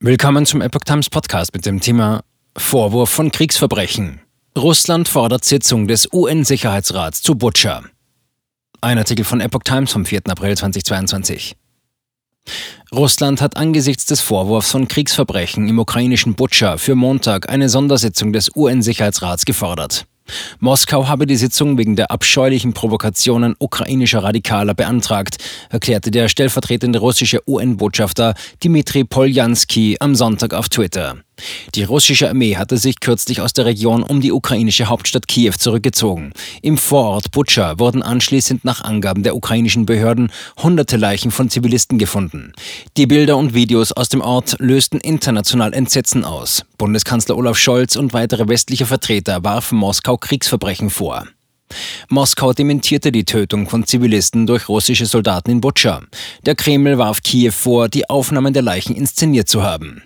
Willkommen zum Epoch Times Podcast mit dem Thema Vorwurf von Kriegsverbrechen. Russland fordert Sitzung des UN-Sicherheitsrats zu Butscha. Ein Artikel von Epoch Times vom 4. April 2022. Russland hat angesichts des Vorwurfs von Kriegsverbrechen im ukrainischen Butscha für Montag eine Sondersitzung des UN-Sicherheitsrats gefordert. Moskau habe die Sitzung wegen der abscheulichen Provokationen ukrainischer Radikaler beantragt, erklärte der stellvertretende russische UN-Botschafter Dmitri Poljanski am Sonntag auf Twitter. Die russische Armee hatte sich kürzlich aus der Region um die ukrainische Hauptstadt Kiew zurückgezogen. Im Vorort Butscha wurden anschließend nach Angaben der ukrainischen Behörden hunderte Leichen von Zivilisten gefunden. Die Bilder und Videos aus dem Ort lösten international Entsetzen aus. Bundeskanzler Olaf Scholz und weitere westliche Vertreter warfen Moskau Kriegsverbrechen vor. Moskau dementierte die Tötung von Zivilisten durch russische Soldaten in Butscha. Der Kreml warf Kiew vor, die Aufnahmen der Leichen inszeniert zu haben.